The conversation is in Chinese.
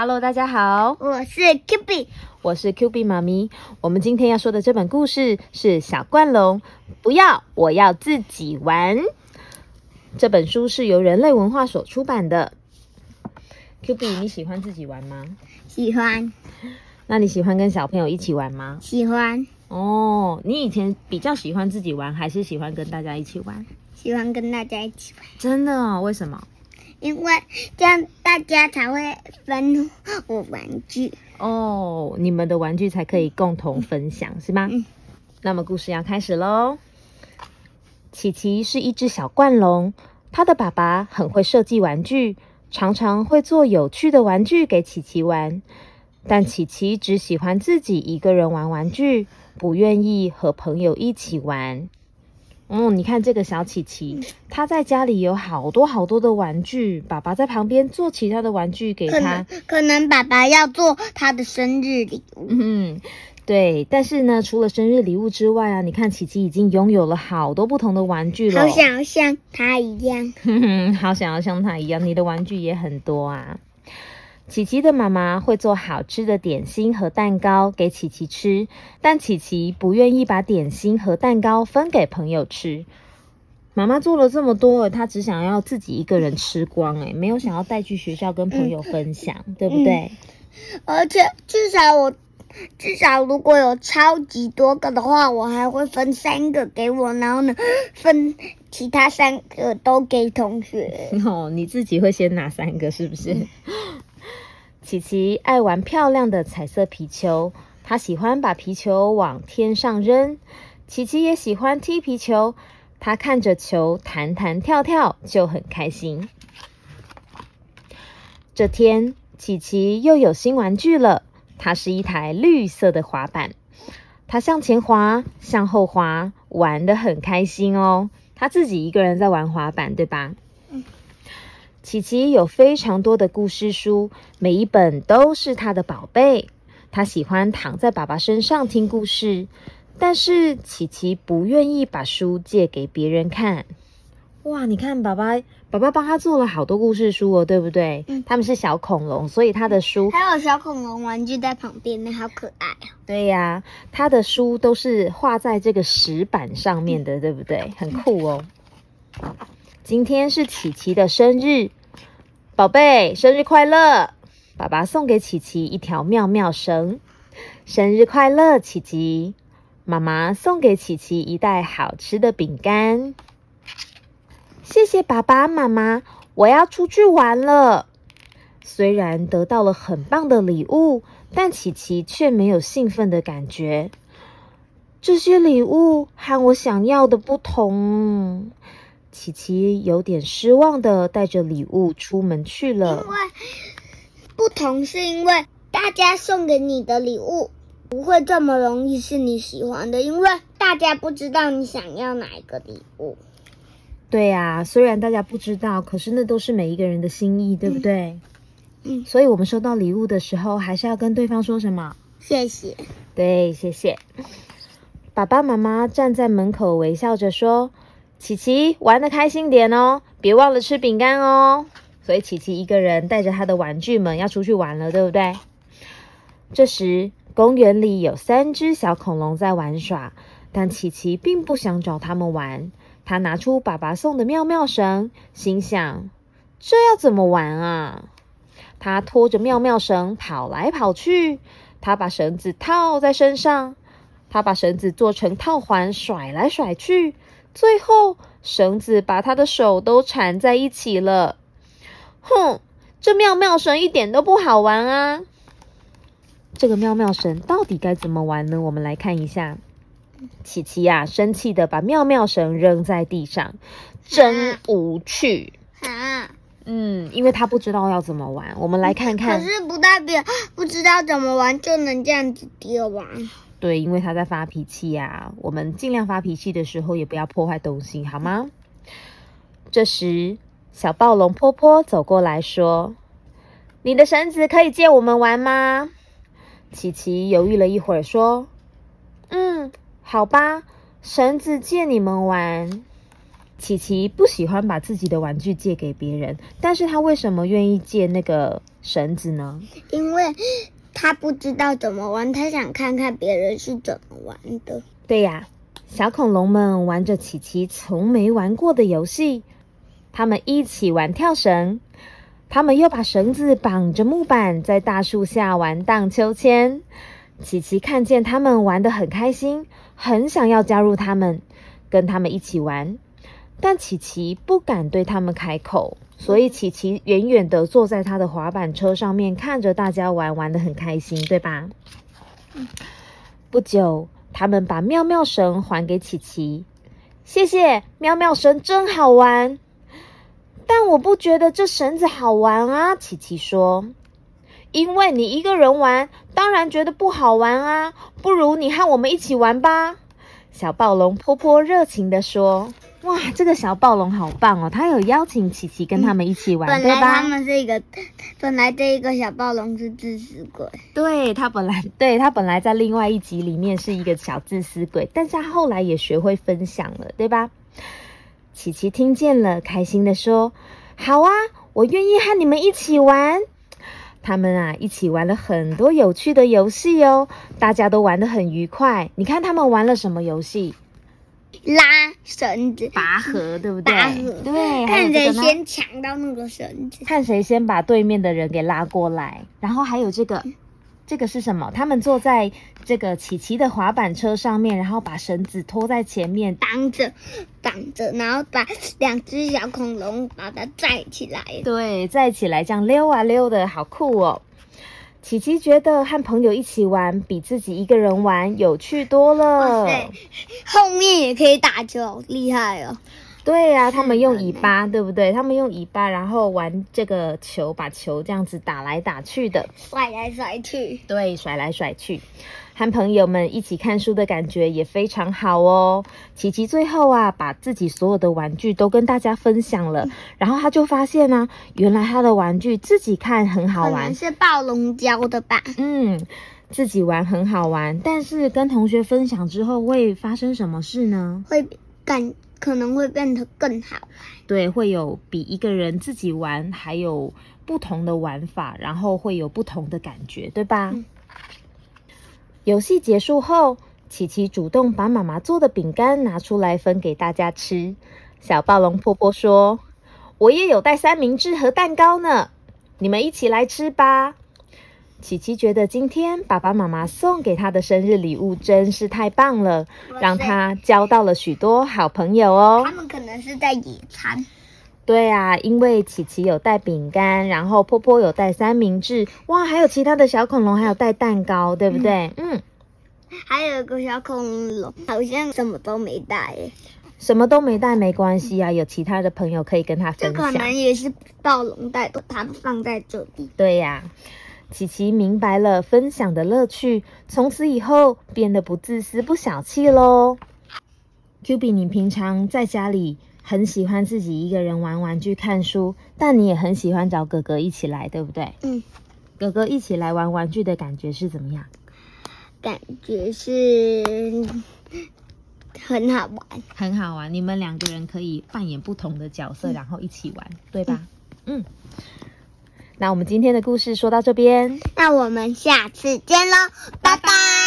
Hello，大家好，我是 Q B，我是 Q B 妈咪。我们今天要说的这本故事是《小冠龙不要，我要自己玩》。这本书是由人类文化所出版的。Q B，你喜欢自己玩吗？喜欢。那你喜欢跟小朋友一起玩吗？喜欢。哦，你以前比较喜欢自己玩，还是喜欢跟大家一起玩？喜欢跟大家一起玩。真的哦？为什么？因为这样大家才会分我玩具哦，你们的玩具才可以共同分享，是吗？嗯。那么故事要开始喽。琪琪是一只小冠龙，他的爸爸很会设计玩具，常常会做有趣的玩具给琪琪玩，但琪琪只喜欢自己一个人玩玩具，不愿意和朋友一起玩。嗯，你看这个小琪琪，他在家里有好多好多的玩具，爸爸在旁边做其他的玩具给他。可能爸爸要做他的生日礼物。嗯，对。但是呢，除了生日礼物之外啊，你看琪琪已经拥有了好多不同的玩具了。好想要像他一样。哼 哼好想要像他一样，你的玩具也很多啊。琪琪的妈妈会做好吃的点心和蛋糕给琪琪吃，但琪琪不愿意把点心和蛋糕分给朋友吃。妈妈做了这么多，她只想要自己一个人吃光，哎，没有想要带去学校跟朋友分享，对不对？而且至少我至少如果有超级多个的话，我还会分三个给我，然后呢，分其他三个都给同学。哦，你自己会先拿三个，是不是？琪琪爱玩漂亮的彩色皮球，他喜欢把皮球往天上扔。琪琪也喜欢踢皮球，他看着球弹弹跳跳就很开心。这天，琪琪又有新玩具了，它是一台绿色的滑板。它向前滑，向后滑，玩得很开心哦。他自己一个人在玩滑板，对吧？琪琪有非常多的故事书，每一本都是他的宝贝。他喜欢躺在爸爸身上听故事，但是琪琪不愿意把书借给别人看。哇，你看，爸爸，爸爸帮他做了好多故事书哦，对不对？嗯，他们是小恐龙，所以他的书还有小恐龙玩具在旁边呢，好可爱啊！对呀，他的书都是画在这个石板上面的，对不对？很酷哦。今天是琪琪的生日，宝贝，生日快乐！爸爸送给琪琪一条妙妙绳，生日快乐，琪琪！妈妈送给琪琪一袋好吃的饼干，谢谢爸爸妈妈，我要出去玩了。虽然得到了很棒的礼物，但琪琪却没有兴奋的感觉。这些礼物和我想要的不同。琪琪有点失望的带着礼物出门去了。因为不同是因为大家送给你的礼物不会这么容易是你喜欢的，因为大家不知道你想要哪一个礼物。对呀，虽然大家不知道，可是那都是每一个人的心意，对不对？嗯。所以我们收到礼物的时候，还是要跟对方说什么？谢谢。对，谢谢。爸爸妈妈站在门口微笑着说。琪琪玩的开心点哦，别忘了吃饼干哦。所以琪琪一个人带着他的玩具们要出去玩了，对不对？这时公园里有三只小恐龙在玩耍，但琪琪并不想找他们玩。他拿出爸爸送的妙妙绳，心想：这要怎么玩啊？他拖着妙妙绳跑来跑去，他把绳子套在身上，他把绳子做成套环甩来甩去。最后，绳子把他的手都缠在一起了。哼，这妙妙绳一点都不好玩啊！这个妙妙绳到底该怎么玩呢？我们来看一下。琪琪呀，生气的把妙妙绳扔在地上，真无趣啊！嗯，因为他不知道要怎么玩。我们来看看。可是不代表不知道怎么玩就能这样子丢啊。对，因为他在发脾气呀。我们尽量发脾气的时候，也不要破坏东西，好吗？这时，小暴龙婆婆走过来说：“你的绳子可以借我们玩吗？”琪琪犹豫了一会儿，说：“嗯，好吧，绳子借你们玩。”琪琪不喜欢把自己的玩具借给别人，但是他为什么愿意借那个绳子呢？因为他不知道怎么玩，他想看看别人是怎么玩的。对呀，小恐龙们玩着琪琪从没玩过的游戏，他们一起玩跳绳，他们又把绳子绑着木板，在大树下玩荡秋千。琪琪看见他们玩得很开心，很想要加入他们，跟他们一起玩。但琪琪不敢对他们开口，所以琪琪远远的坐在他的滑板车上面，看着大家玩，玩的很开心，对吧？不久，他们把妙妙绳还给琪琪，谢谢妙妙绳，真好玩。但我不觉得这绳子好玩啊，琪琪说。因为你一个人玩，当然觉得不好玩啊。不如你和我们一起玩吧。小暴龙波波热情的说。哇，这个小暴龙好棒哦！他有邀请琪琪跟他们一起玩，本对吧？来他们是一个，本来这一个小暴龙是自私鬼，对他本来 对他本来在另外一集里面是一个小自私鬼，但是他后来也学会分享了，对吧？琪琪听见了，开心的说：“好啊，我愿意和你们一起玩。”他们啊，一起玩了很多有趣的游戏哦，大家都玩得很愉快。你看他们玩了什么游戏？拉绳子，拔河，对不对？拔河，对，看谁？先抢到那个绳子。看谁先把对面的人给拉过来。然后还有这个，这个是什么？他们坐在这个琪琪的滑板车上面，然后把绳子拖在前面。挡着，挡着，然后把两只小恐龙把它载起来。对，拽起来这样溜啊溜的，好酷哦！琪琪觉得和朋友一起玩比自己一个人玩有趣多了。后面也可以打球，好厉害哦！对呀、他们用尾巴，对不对？他们用尾巴，然后玩这个球，把球这样子打来打去的。甩来甩去。对，甩来甩去，和朋友们一起看书的感觉也非常好哦。琪琪最后啊，把自己所有的玩具都跟大家分享了，然后他就发现呢、原来他的玩具自己看很好玩，是暴龙教的吧？嗯，自己玩很好玩，但是跟同学分享之后会发生什么事呢？会感可能会变得更好。对，会有比一个人自己玩还有不同的玩法，然后会有不同的感觉，对吧？嗯游戏结束后，琪琪主动把妈妈做的饼干拿出来分给大家吃。小暴龙婆婆说：“我也有带三明治和蛋糕呢，你们一起来吃吧。”琪琪觉得今天爸爸妈妈送给她的生日礼物真是太棒了，让她交到了许多好朋友哦。他们可能是在野餐。对啊，因为琪琪有带饼干，然后波波有带三明治，哇，还有其他的小恐龙还有带蛋糕，对不对？嗯，还有一个小恐龙，好像什么都没带耶。什么都没带没关系啊，有其他的朋友可以跟他分享这可能。也是暴龙带的，他们放在这里。对呀、琪琪明白了分享的乐趣，从此以后变得不自私、不小气喽。Q B，你平常在家里很喜欢自己一个人玩玩具、看书，但你也很喜欢找哥哥一起来，对不对？嗯，哥哥一起来玩玩具的感觉是怎么样？感觉是很好玩。很好玩，你们两个人可以扮演不同的角色，然后一起玩，对吧？嗯。那我们今天的故事说到这边，那我们下次见喽，拜拜。